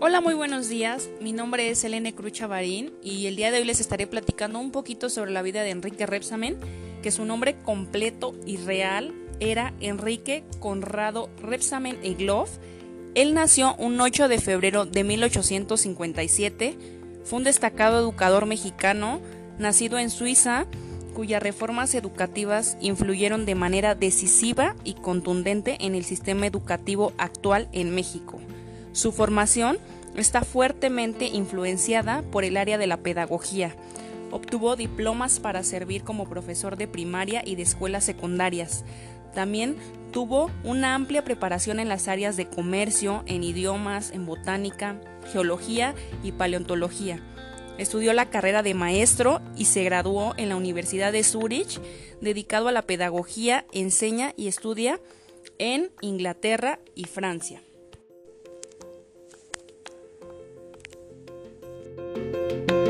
Hola, muy buenos días. Mi nombre es Elene Cruz Chavarín y el día de hoy les estaré platicando un poquito sobre la vida de Enrique Repsamen, que su nombre completo y real era Enrique Conrado Repsamen Egloff. Él nació un 8 de febrero de 1857. Fue un destacado educador mexicano, nacido en Suiza, cuyas reformas educativas influyeron de manera decisiva y contundente en el sistema educativo actual en México. Su formación está fuertemente influenciada por el área de la pedagogía. Obtuvo diplomas para servir como profesor de primaria y de escuelas secundarias. También tuvo una amplia preparación en las áreas de comercio, en idiomas, en botánica, geología y paleontología. Estudió la carrera de maestro y se graduó en la Universidad de Zurich, dedicado a la pedagogía, enseña y estudia en Inglaterra y Francia. Thank you.